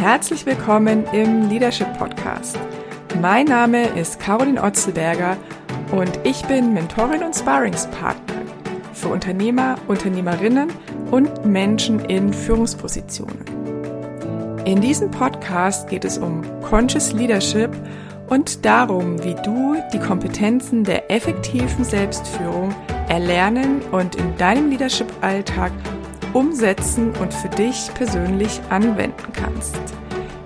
Herzlich willkommen im Leadership Podcast. Mein Name ist Caroline Otzelberger und ich bin Mentorin und Sparringspartner für Unternehmer, Unternehmerinnen und Menschen in Führungspositionen. In diesem Podcast geht es um Conscious Leadership und darum, wie du die Kompetenzen der effektiven Selbstführung erlernen und in deinem Leadership-Alltag umsetzen und für dich persönlich anwenden kannst.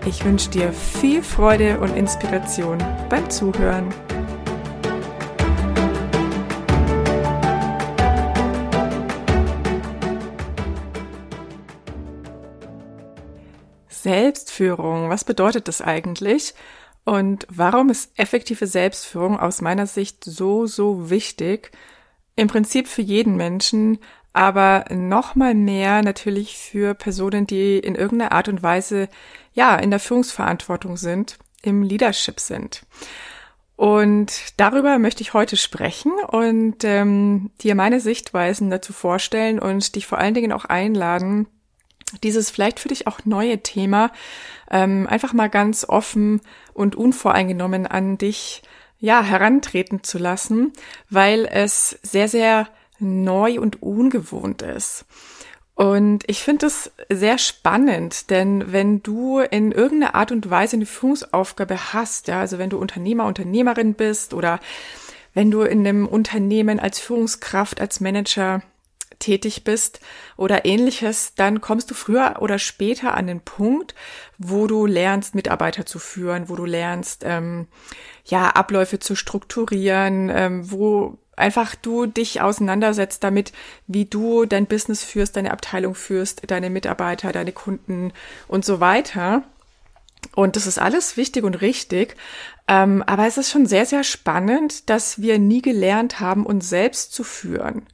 Ich wünsche dir viel Freude und Inspiration beim Zuhören. Selbstführung, was bedeutet das eigentlich? Und warum ist effektive Selbstführung aus meiner Sicht so, so wichtig? Im Prinzip für jeden Menschen, aber noch mal mehr natürlich für Personen, die in irgendeiner Art und Weise ja in der Führungsverantwortung sind, im Leadership sind. Und darüber möchte ich heute sprechen und ähm, dir meine Sichtweisen dazu vorstellen und dich vor allen Dingen auch einladen, dieses vielleicht für dich auch neue Thema ähm, einfach mal ganz offen und unvoreingenommen an dich ja herantreten zu lassen, weil es sehr sehr neu und ungewohnt ist. Und ich finde es sehr spannend, denn wenn du in irgendeiner Art und Weise eine Führungsaufgabe hast, ja, also wenn du Unternehmer, Unternehmerin bist oder wenn du in einem Unternehmen als Führungskraft, als Manager tätig bist oder ähnliches, dann kommst du früher oder später an den Punkt, wo du lernst, Mitarbeiter zu führen, wo du lernst, ähm, ja, Abläufe zu strukturieren, ähm, wo einfach du dich auseinandersetzt damit, wie du dein Business führst, deine Abteilung führst, deine Mitarbeiter, deine Kunden und so weiter. Und das ist alles wichtig und richtig. Ähm, aber es ist schon sehr, sehr spannend, dass wir nie gelernt haben, uns selbst zu führen.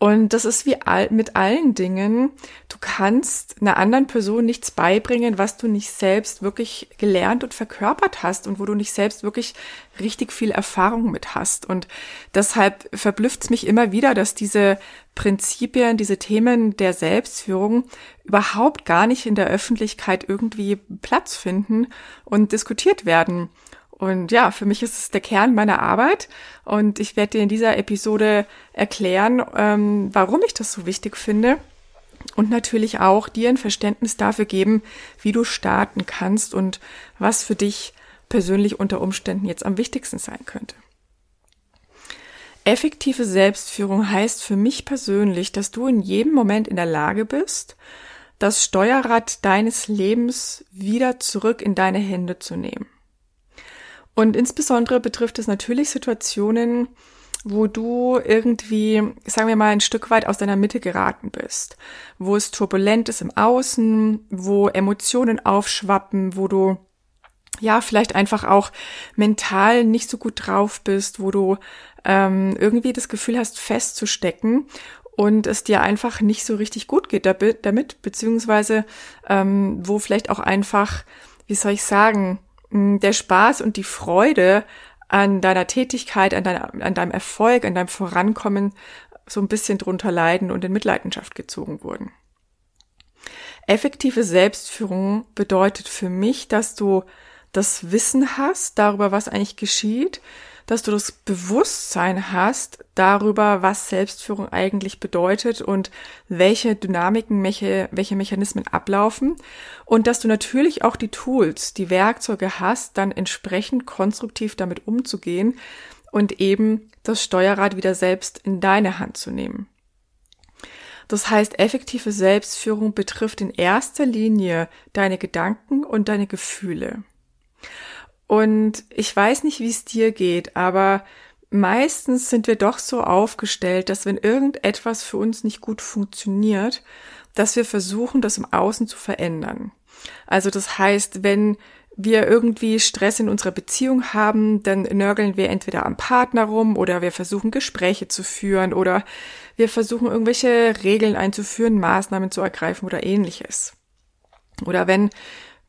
Und das ist wie all, mit allen Dingen. Du kannst einer anderen Person nichts beibringen, was du nicht selbst wirklich gelernt und verkörpert hast und wo du nicht selbst wirklich richtig viel Erfahrung mit hast. Und deshalb verblüfft es mich immer wieder, dass diese Prinzipien, diese Themen der Selbstführung überhaupt gar nicht in der Öffentlichkeit irgendwie Platz finden und diskutiert werden. Und ja, für mich ist es der Kern meiner Arbeit und ich werde dir in dieser Episode erklären, ähm, warum ich das so wichtig finde und natürlich auch dir ein Verständnis dafür geben, wie du starten kannst und was für dich persönlich unter Umständen jetzt am wichtigsten sein könnte. Effektive Selbstführung heißt für mich persönlich, dass du in jedem Moment in der Lage bist, das Steuerrad deines Lebens wieder zurück in deine Hände zu nehmen. Und insbesondere betrifft es natürlich Situationen, wo du irgendwie, sagen wir mal, ein Stück weit aus deiner Mitte geraten bist, wo es turbulent ist im Außen, wo Emotionen aufschwappen, wo du ja vielleicht einfach auch mental nicht so gut drauf bist, wo du ähm, irgendwie das Gefühl hast, festzustecken und es dir einfach nicht so richtig gut geht damit, beziehungsweise ähm, wo vielleicht auch einfach, wie soll ich sagen, der Spaß und die Freude an deiner Tätigkeit, an, deiner, an deinem Erfolg, an deinem Vorankommen so ein bisschen drunter leiden und in Mitleidenschaft gezogen wurden. Effektive Selbstführung bedeutet für mich, dass du das Wissen hast darüber, was eigentlich geschieht, dass du das Bewusstsein hast darüber, was Selbstführung eigentlich bedeutet und welche Dynamiken, welche, Mechanismen ablaufen und dass du natürlich auch die Tools, die Werkzeuge hast, dann entsprechend konstruktiv damit umzugehen und eben das Steuerrad wieder selbst in deine Hand zu nehmen. Das heißt, effektive Selbstführung betrifft in erster Linie deine Gedanken und deine Gefühle. Und ich weiß nicht, wie es dir geht, aber meistens sind wir doch so aufgestellt, dass wenn irgendetwas für uns nicht gut funktioniert, dass wir versuchen, das im Außen zu verändern. Also das heißt, wenn wir irgendwie Stress in unserer Beziehung haben, dann nörgeln wir entweder am Partner rum oder wir versuchen Gespräche zu führen oder wir versuchen irgendwelche Regeln einzuführen, Maßnahmen zu ergreifen oder ähnliches. Oder wenn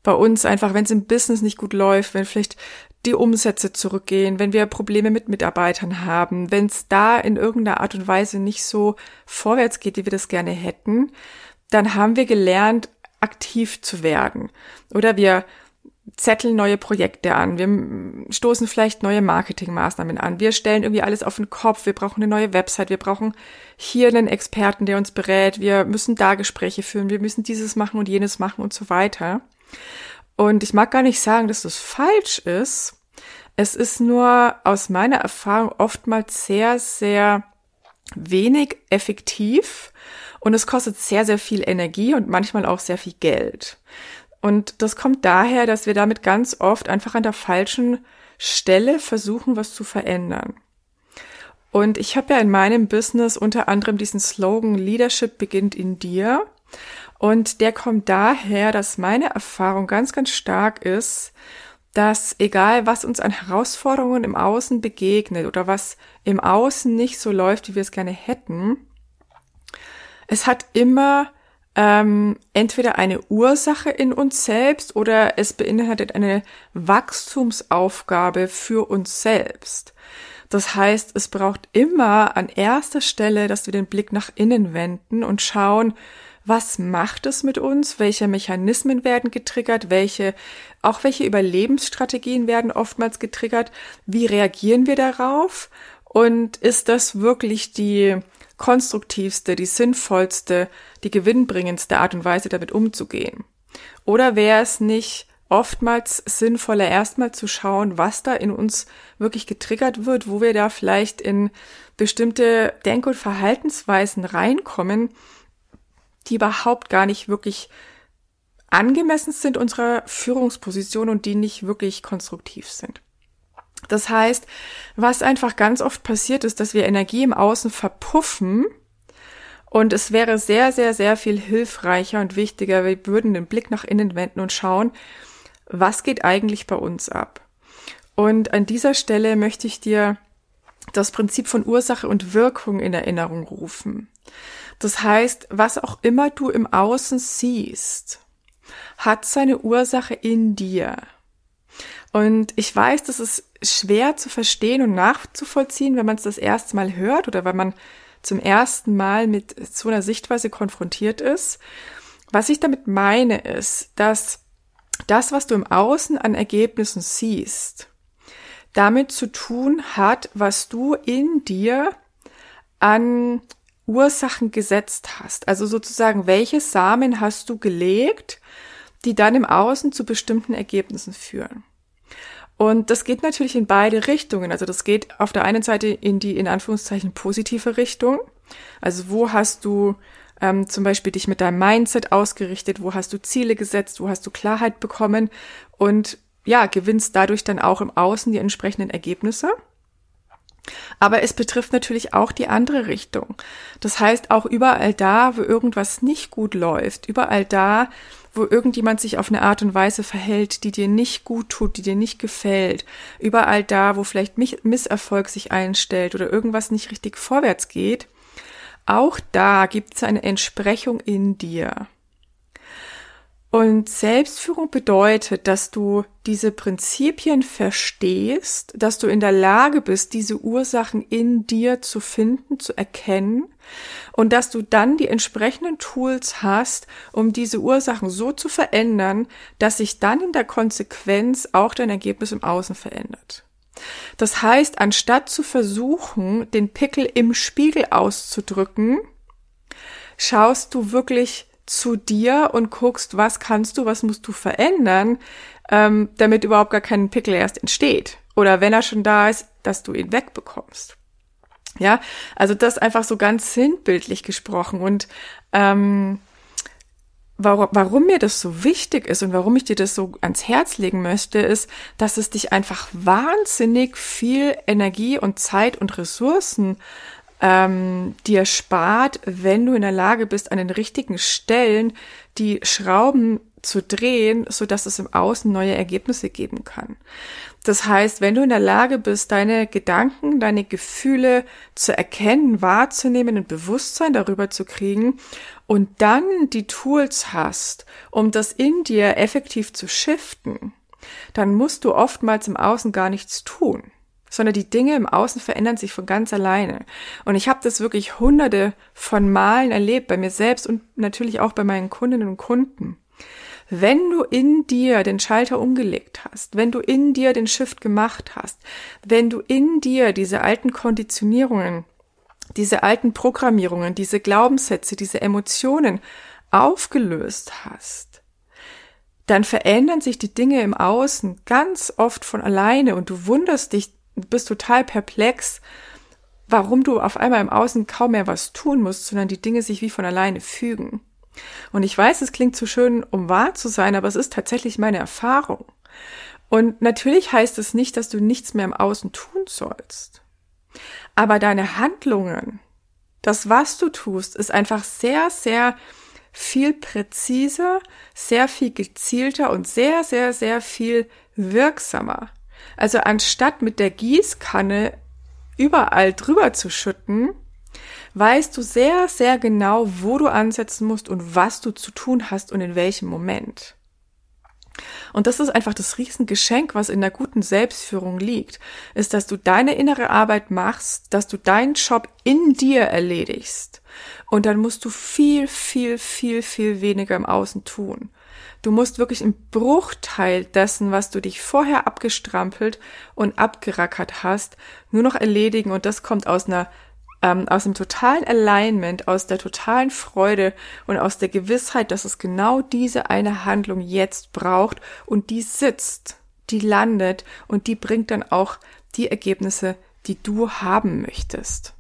bei uns einfach, wenn es im Business nicht gut läuft, wenn vielleicht die Umsätze zurückgehen, wenn wir Probleme mit Mitarbeitern haben, wenn es da in irgendeiner Art und Weise nicht so vorwärts geht, wie wir das gerne hätten, dann haben wir gelernt, aktiv zu werden. Oder wir zetteln neue Projekte an, wir stoßen vielleicht neue Marketingmaßnahmen an, wir stellen irgendwie alles auf den Kopf, wir brauchen eine neue Website, wir brauchen hier einen Experten, der uns berät, wir müssen da Gespräche führen, wir müssen dieses machen und jenes machen und so weiter. Und ich mag gar nicht sagen, dass das falsch ist. Es ist nur aus meiner Erfahrung oftmals sehr, sehr wenig effektiv und es kostet sehr, sehr viel Energie und manchmal auch sehr viel Geld. Und das kommt daher, dass wir damit ganz oft einfach an der falschen Stelle versuchen, was zu verändern. Und ich habe ja in meinem Business unter anderem diesen Slogan Leadership beginnt in dir. Und der kommt daher, dass meine Erfahrung ganz, ganz stark ist, dass egal was uns an Herausforderungen im Außen begegnet oder was im Außen nicht so läuft, wie wir es gerne hätten, es hat immer ähm, entweder eine Ursache in uns selbst oder es beinhaltet eine Wachstumsaufgabe für uns selbst. Das heißt, es braucht immer an erster Stelle, dass wir den Blick nach innen wenden und schauen, was macht es mit uns, welche Mechanismen werden getriggert, welche, auch welche Überlebensstrategien werden oftmals getriggert, wie reagieren wir darauf? Und ist das wirklich die konstruktivste, die sinnvollste, die gewinnbringendste Art und Weise, damit umzugehen? Oder wäre es nicht oftmals sinnvoller, erstmal zu schauen, was da in uns wirklich getriggert wird, wo wir da vielleicht in bestimmte Denk- und Verhaltensweisen reinkommen, die überhaupt gar nicht wirklich angemessen sind unserer Führungsposition und die nicht wirklich konstruktiv sind. Das heißt, was einfach ganz oft passiert ist, dass wir Energie im Außen verpuffen und es wäre sehr, sehr, sehr viel hilfreicher und wichtiger, wir würden den Blick nach innen wenden und schauen, was geht eigentlich bei uns ab. Und an dieser Stelle möchte ich dir das Prinzip von Ursache und Wirkung in Erinnerung rufen. Das heißt, was auch immer du im Außen siehst, hat seine Ursache in dir. Und ich weiß, das ist schwer zu verstehen und nachzuvollziehen, wenn man es das erste Mal hört oder wenn man zum ersten Mal mit so einer Sichtweise konfrontiert ist. Was ich damit meine, ist, dass das, was du im Außen an Ergebnissen siehst, damit zu tun hat, was du in dir an Ursachen gesetzt hast. Also sozusagen, welche Samen hast du gelegt, die dann im Außen zu bestimmten Ergebnissen führen. Und das geht natürlich in beide Richtungen. Also das geht auf der einen Seite in die in Anführungszeichen positive Richtung. Also wo hast du ähm, zum Beispiel dich mit deinem Mindset ausgerichtet, wo hast du Ziele gesetzt, wo hast du Klarheit bekommen und ja, gewinnst dadurch dann auch im Außen die entsprechenden Ergebnisse. Aber es betrifft natürlich auch die andere Richtung. Das heißt, auch überall da, wo irgendwas nicht gut läuft, überall da, wo irgendjemand sich auf eine Art und Weise verhält, die dir nicht gut tut, die dir nicht gefällt, überall da, wo vielleicht Misserfolg sich einstellt oder irgendwas nicht richtig vorwärts geht, auch da gibt es eine Entsprechung in dir. Und Selbstführung bedeutet, dass du diese Prinzipien verstehst, dass du in der Lage bist, diese Ursachen in dir zu finden, zu erkennen und dass du dann die entsprechenden Tools hast, um diese Ursachen so zu verändern, dass sich dann in der Konsequenz auch dein Ergebnis im Außen verändert. Das heißt, anstatt zu versuchen, den Pickel im Spiegel auszudrücken, schaust du wirklich zu dir und guckst, was kannst du, was musst du verändern, ähm, damit überhaupt gar kein Pickel erst entsteht. Oder wenn er schon da ist, dass du ihn wegbekommst. Ja, also das einfach so ganz sinnbildlich gesprochen und ähm, warum, warum mir das so wichtig ist und warum ich dir das so ans Herz legen möchte, ist, dass es dich einfach wahnsinnig viel Energie und Zeit und Ressourcen ähm, dir spart, wenn du in der Lage bist, an den richtigen Stellen die Schrauben zu drehen, so dass es im Außen neue Ergebnisse geben kann. Das heißt, wenn du in der Lage bist, deine Gedanken, deine Gefühle zu erkennen, wahrzunehmen und Bewusstsein darüber zu kriegen und dann die Tools hast, um das in dir effektiv zu shiften, dann musst du oftmals im Außen gar nichts tun sondern die Dinge im Außen verändern sich von ganz alleine. Und ich habe das wirklich hunderte von Malen erlebt, bei mir selbst und natürlich auch bei meinen Kundinnen und Kunden. wenn du in dir den Schalter umgelegt hast, wenn du in dir den Shift gemacht hast, wenn du in dir diese alten Konditionierungen, diese alten Programmierungen, diese Glaubenssätze, diese Emotionen aufgelöst hast, dann verändern sich die Dinge im Außen ganz oft von alleine und du wunderst dich, bist total perplex, warum du auf einmal im Außen kaum mehr was tun musst, sondern die Dinge sich wie von alleine fügen. Und ich weiß, es klingt zu schön, um wahr zu sein, aber es ist tatsächlich meine Erfahrung. Und natürlich heißt es nicht, dass du nichts mehr im Außen tun sollst. Aber deine Handlungen, das, was du tust, ist einfach sehr, sehr viel präziser, sehr viel gezielter und sehr, sehr, sehr viel wirksamer. Also anstatt mit der Gießkanne überall drüber zu schütten, weißt du sehr, sehr genau, wo du ansetzen musst und was du zu tun hast und in welchem Moment. Und das ist einfach das Riesengeschenk, was in der guten Selbstführung liegt, ist, dass du deine innere Arbeit machst, dass du deinen Job in dir erledigst. Und dann musst du viel, viel, viel, viel weniger im Außen tun. Du musst wirklich im Bruchteil dessen, was du dich vorher abgestrampelt und abgerackert hast, nur noch erledigen. Und das kommt aus einer ähm, aus dem totalen Alignment, aus der totalen Freude und aus der Gewissheit, dass es genau diese eine Handlung jetzt braucht und die sitzt, die landet und die bringt dann auch die Ergebnisse, die du haben möchtest.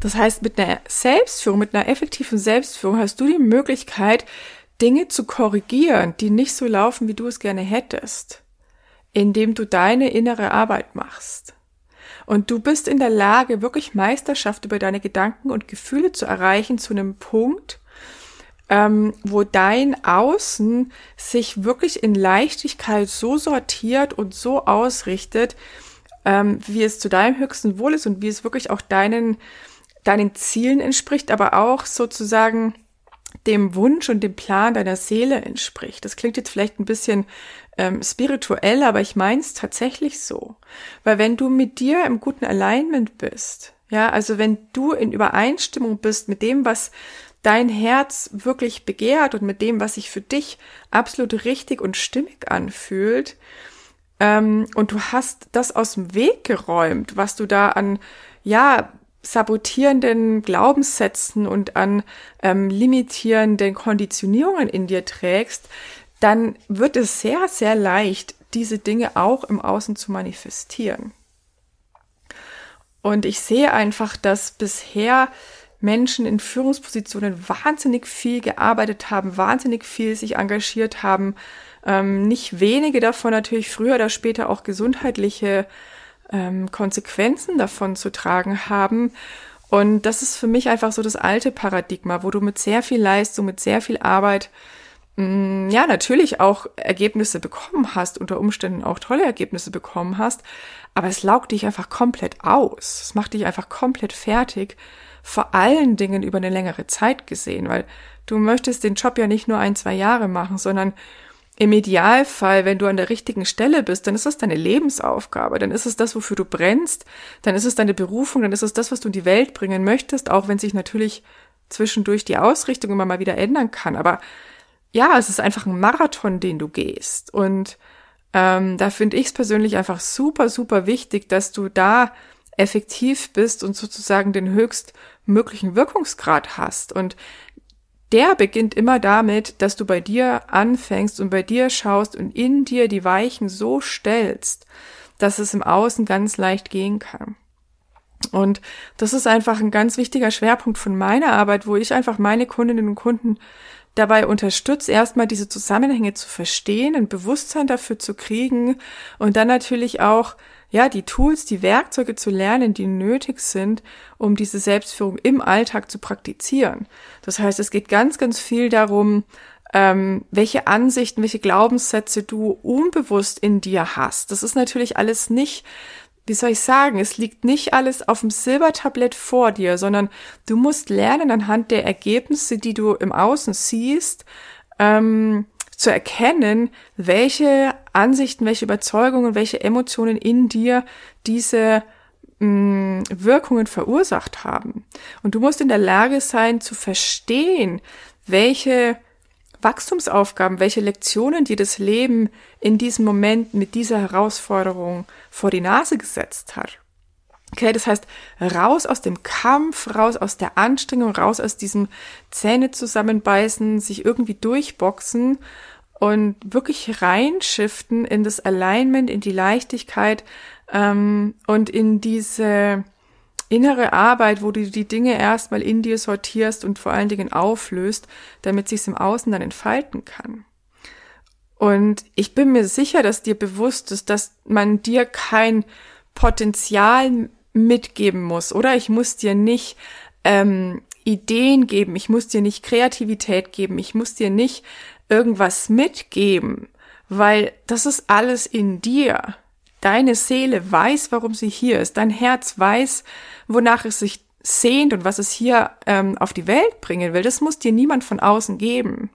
Das heißt, mit einer Selbstführung, mit einer effektiven Selbstführung hast du die Möglichkeit, Dinge zu korrigieren, die nicht so laufen, wie du es gerne hättest, indem du deine innere Arbeit machst. Und du bist in der Lage, wirklich Meisterschaft über deine Gedanken und Gefühle zu erreichen zu einem Punkt, ähm, wo dein Außen sich wirklich in Leichtigkeit so sortiert und so ausrichtet, ähm, wie es zu deinem höchsten Wohl ist und wie es wirklich auch deinen, deinen Zielen entspricht, aber auch sozusagen dem Wunsch und dem Plan deiner Seele entspricht. Das klingt jetzt vielleicht ein bisschen ähm, spirituell, aber ich meine es tatsächlich so. Weil wenn du mit dir im guten Alignment bist, ja, also wenn du in Übereinstimmung bist mit dem, was dein Herz wirklich begehrt und mit dem, was sich für dich absolut richtig und stimmig anfühlt, ähm, und du hast das aus dem Weg geräumt, was du da an, ja, sabotierenden Glaubenssätzen und an ähm, limitierenden Konditionierungen in dir trägst, dann wird es sehr, sehr leicht, diese Dinge auch im Außen zu manifestieren. Und ich sehe einfach, dass bisher Menschen in Führungspositionen wahnsinnig viel gearbeitet haben, wahnsinnig viel sich engagiert haben, ähm, nicht wenige davon natürlich früher oder später auch gesundheitliche ähm, Konsequenzen davon zu tragen haben. Und das ist für mich einfach so das alte Paradigma, wo du mit sehr viel Leistung, mit sehr viel Arbeit Mm, ja, natürlich auch Ergebnisse bekommen hast, unter Umständen auch tolle Ergebnisse bekommen hast, aber es laugt dich einfach komplett aus. Es macht dich einfach komplett fertig, vor allen Dingen über eine längere Zeit gesehen, weil du möchtest den Job ja nicht nur ein, zwei Jahre machen, sondern im Idealfall, wenn du an der richtigen Stelle bist, dann ist es deine Lebensaufgabe, dann ist es das, wofür du brennst, dann ist es deine Berufung, dann ist es das, was du in die Welt bringen möchtest, auch wenn sich natürlich zwischendurch die Ausrichtung immer mal wieder ändern kann. Aber ja, es ist einfach ein Marathon, den du gehst. Und ähm, da finde ich es persönlich einfach super, super wichtig, dass du da effektiv bist und sozusagen den höchstmöglichen Wirkungsgrad hast. Und der beginnt immer damit, dass du bei dir anfängst und bei dir schaust und in dir die Weichen so stellst, dass es im Außen ganz leicht gehen kann. Und das ist einfach ein ganz wichtiger Schwerpunkt von meiner Arbeit, wo ich einfach meine Kundinnen und Kunden dabei unterstützt, erstmal diese Zusammenhänge zu verstehen, ein Bewusstsein dafür zu kriegen und dann natürlich auch, ja, die Tools, die Werkzeuge zu lernen, die nötig sind, um diese Selbstführung im Alltag zu praktizieren. Das heißt, es geht ganz, ganz viel darum, ähm, welche Ansichten, welche Glaubenssätze du unbewusst in dir hast. Das ist natürlich alles nicht wie soll ich sagen, es liegt nicht alles auf dem Silbertablett vor dir, sondern du musst lernen anhand der Ergebnisse, die du im Außen siehst, ähm, zu erkennen, welche Ansichten, welche Überzeugungen, welche Emotionen in dir diese mh, mm, Wirkungen verursacht haben. Und du musst in der Lage sein zu verstehen, welche Wachstumsaufgaben, welche Lektionen dir das Leben in diesem Moment mit dieser Herausforderung vor die Nase gesetzt hat. Okay, das heißt, raus aus dem Kampf, raus aus der Anstrengung, raus aus diesem Zähne zusammenbeißen, sich irgendwie durchboxen und wirklich reinschiften in das Alignment, in die Leichtigkeit ähm, und in diese innere Arbeit, wo du die Dinge erstmal in dir sortierst und vor allen Dingen auflöst, damit sich es im Außen dann entfalten kann. Und ich bin mir sicher, dass dir bewusst ist, dass man dir kein Potenzial mitgeben muss, oder? Ich muss dir nicht ähm, Ideen geben, ich muss dir nicht Kreativität geben, ich muss dir nicht irgendwas mitgeben, weil das ist alles in dir. Deine Seele weiß, warum sie hier ist. Dein Herz weiß, wonach es sich sehnt und was es hier ähm, auf die Welt bringen will. Das muss dir niemand von außen geben.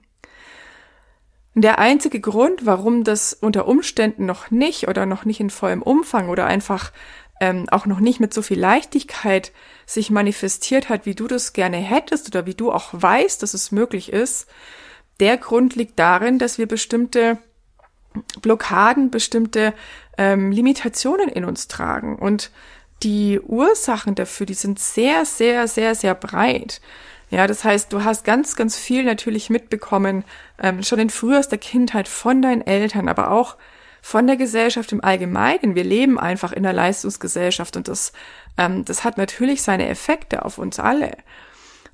Der einzige Grund, warum das unter Umständen noch nicht oder noch nicht in vollem Umfang oder einfach ähm, auch noch nicht mit so viel Leichtigkeit sich manifestiert hat, wie du das gerne hättest oder wie du auch weißt, dass es möglich ist, der Grund liegt darin, dass wir bestimmte Blockaden, bestimmte ähm, Limitationen in uns tragen. Und die Ursachen dafür, die sind sehr, sehr, sehr, sehr breit. Ja, das heißt, du hast ganz, ganz viel natürlich mitbekommen, ähm, schon in frühester Kindheit von deinen Eltern, aber auch von der Gesellschaft im Allgemeinen. Wir leben einfach in der Leistungsgesellschaft und das, ähm, das hat natürlich seine Effekte auf uns alle.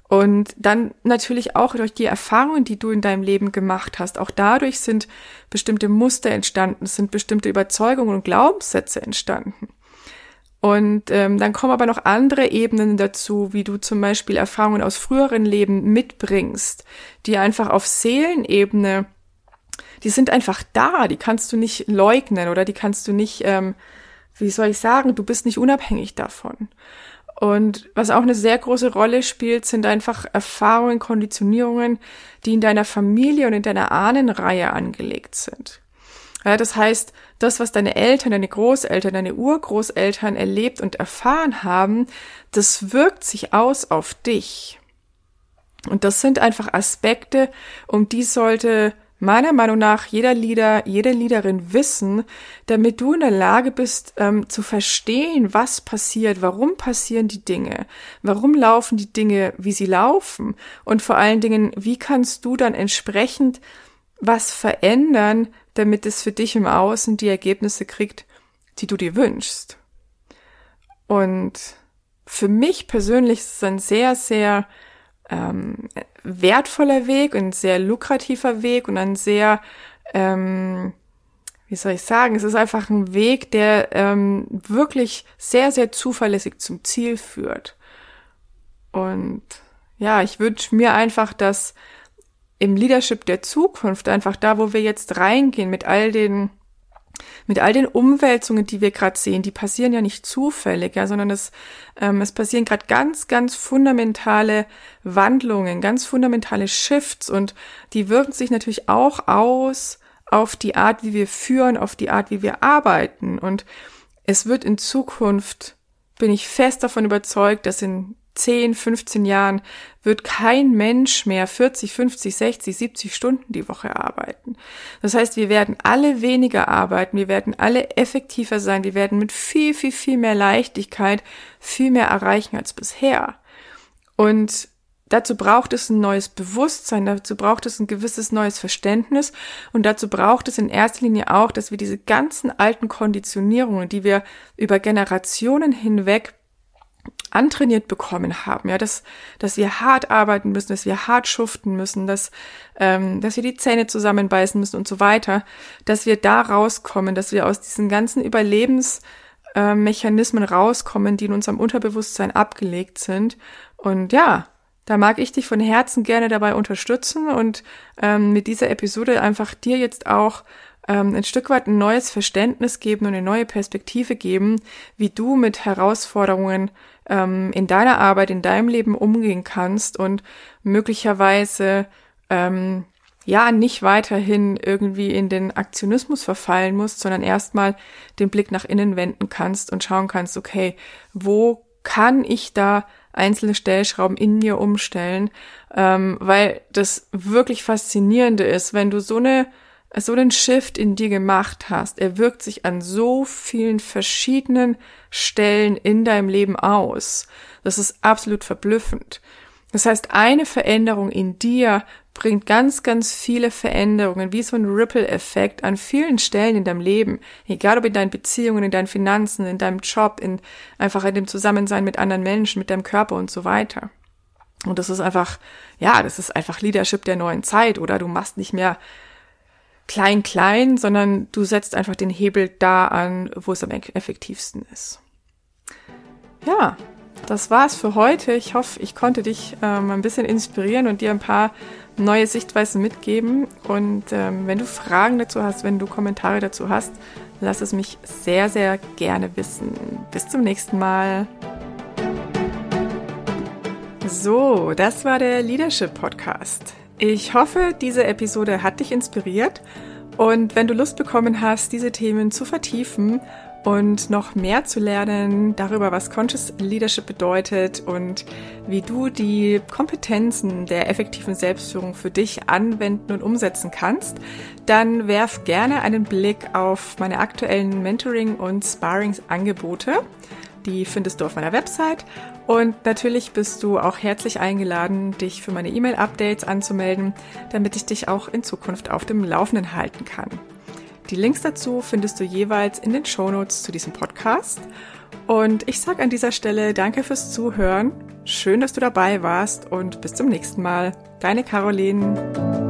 Und dann natürlich auch durch die Erfahrungen, die du in deinem Leben gemacht hast. Auch dadurch sind bestimmte Muster entstanden, sind bestimmte Überzeugungen und Glaubenssätze entstanden. Und ähm, dann kommen aber noch andere Ebenen dazu, wie du zum Beispiel Erfahrungen aus früheren Leben mitbringst, die einfach auf Seelenebene, die sind einfach da, die kannst du nicht leugnen oder die kannst du nicht, ähm, wie soll ich sagen, du bist nicht unabhängig davon. Und was auch eine sehr große Rolle spielt, sind einfach Erfahrungen, Konditionierungen, die in deiner Familie und in deiner Ahnenreihe angelegt sind. Ja, das heißt, das, was deine Eltern, deine Großeltern, deine Urgroßeltern erlebt und erfahren haben, das wirkt sich aus auf dich. Und das sind einfach Aspekte, um die sollte meiner Meinung nach jeder Leader, jede Leaderin wissen, damit du in der Lage bist ähm, zu verstehen, was passiert, warum passieren die Dinge, warum laufen die Dinge, wie sie laufen und vor allen Dingen, wie kannst du dann entsprechend was verändern, damit es für dich im Außen die Ergebnisse kriegt, die du dir wünschst. Und für mich persönlich ist es ein sehr, sehr ähm, wertvoller Weg und sehr lukrativer Weg und ein sehr, ähm, wie soll ich sagen, es ist einfach ein Weg, der ähm, wirklich sehr, sehr zuverlässig zum Ziel führt. Und ja, ich wünsche mir einfach, dass im Leadership der Zukunft, einfach da, wo wir jetzt reingehen mit all den mit all den Umwälzungen, die wir gerade sehen, die passieren ja nicht zufällig, ja, sondern es, ähm, es passieren gerade ganz, ganz fundamentale Wandlungen, ganz fundamentale Shifts und die wirken sich natürlich auch aus auf die Art, wie wir führen, auf die Art, wie wir arbeiten. Und es wird in Zukunft, bin ich fest davon überzeugt, dass in 10, 15 Jahren wird kein Mensch mehr 40, 50, 60, 70 Stunden die Woche arbeiten. Das heißt, wir werden alle weniger arbeiten, wir werden alle effektiver sein, wir werden mit viel, viel, viel mehr Leichtigkeit viel mehr erreichen als bisher. Und dazu braucht es ein neues Bewusstsein, dazu braucht es ein gewisses neues Verständnis und dazu braucht es in erster Linie auch, dass wir diese ganzen alten Konditionierungen, die wir über Generationen hinweg antrainiert bekommen haben, ja, dass, dass wir hart arbeiten müssen, dass wir hart schuften müssen, dass, ähm, dass wir die Zähne zusammenbeißen müssen und so weiter, dass wir da rauskommen, dass wir aus diesen ganzen Überlebensmechanismen äh, rauskommen, die in unserem Unterbewusstsein abgelegt sind. Und ja, da mag ich dich von Herzen gerne dabei unterstützen und ähm, mit dieser Episode einfach dir jetzt auch ähm, ein Stück weit ein neues Verständnis geben und eine neue Perspektive geben, wie du mit Herausforderungen ähm, in deiner Arbeit, in deinem Leben umgehen kannst und möglicherweise ähm, ja nicht weiterhin irgendwie in den Aktionismus verfallen musst, sondern erstmal den Blick nach innen wenden kannst und schauen kannst, okay, wo kann ich da einzelne Stellschrauben in dir umstellen, ähm, weil das wirklich faszinierende ist, wenn du so eine so einen Shift in dir gemacht hast. Er wirkt sich an so vielen verschiedenen Stellen in deinem Leben aus. Das ist absolut verblüffend. Das heißt, eine Veränderung in dir bringt ganz, ganz viele Veränderungen, wie so ein Ripple-Effekt an vielen Stellen in deinem Leben. Egal ob in deinen Beziehungen, in deinen Finanzen, in deinem Job, in einfach in dem Zusammensein mit anderen Menschen, mit deinem Körper und so weiter. Und das ist einfach, ja, das ist einfach Leadership der neuen Zeit, oder? Du machst nicht mehr klein, klein, sondern du setzt einfach den Hebel da an, wo es am effektivsten ist. Ja, das war's für heute. Ich hoffe, ich konnte dich ähm, ein bisschen inspirieren und dir ein paar neue Sichtweisen mitgeben. Und ähm, wenn du Fragen dazu hast, wenn du Kommentare dazu hast, lass es mich sehr, sehr gerne wissen. Bis zum nächsten Mal. So, das war der Leadership Podcast. Ich hoffe, diese Episode hat dich inspiriert und wenn du Lust bekommen hast, diese Themen zu vertiefen und noch mehr zu lernen darüber, was Conscious Leadership bedeutet und wie du die Kompetenzen der effektiven Selbstführung für dich anwenden und umsetzen kannst, dann werf gerne einen Blick auf meine aktuellen Mentoring- und Sparringsangebote. Die findest du auf meiner Website. Und natürlich bist du auch herzlich eingeladen, dich für meine E-Mail-Updates anzumelden, damit ich dich auch in Zukunft auf dem Laufenden halten kann. Die Links dazu findest du jeweils in den Shownotes zu diesem Podcast. Und ich sage an dieser Stelle danke fürs Zuhören. Schön, dass du dabei warst und bis zum nächsten Mal. Deine Caroline.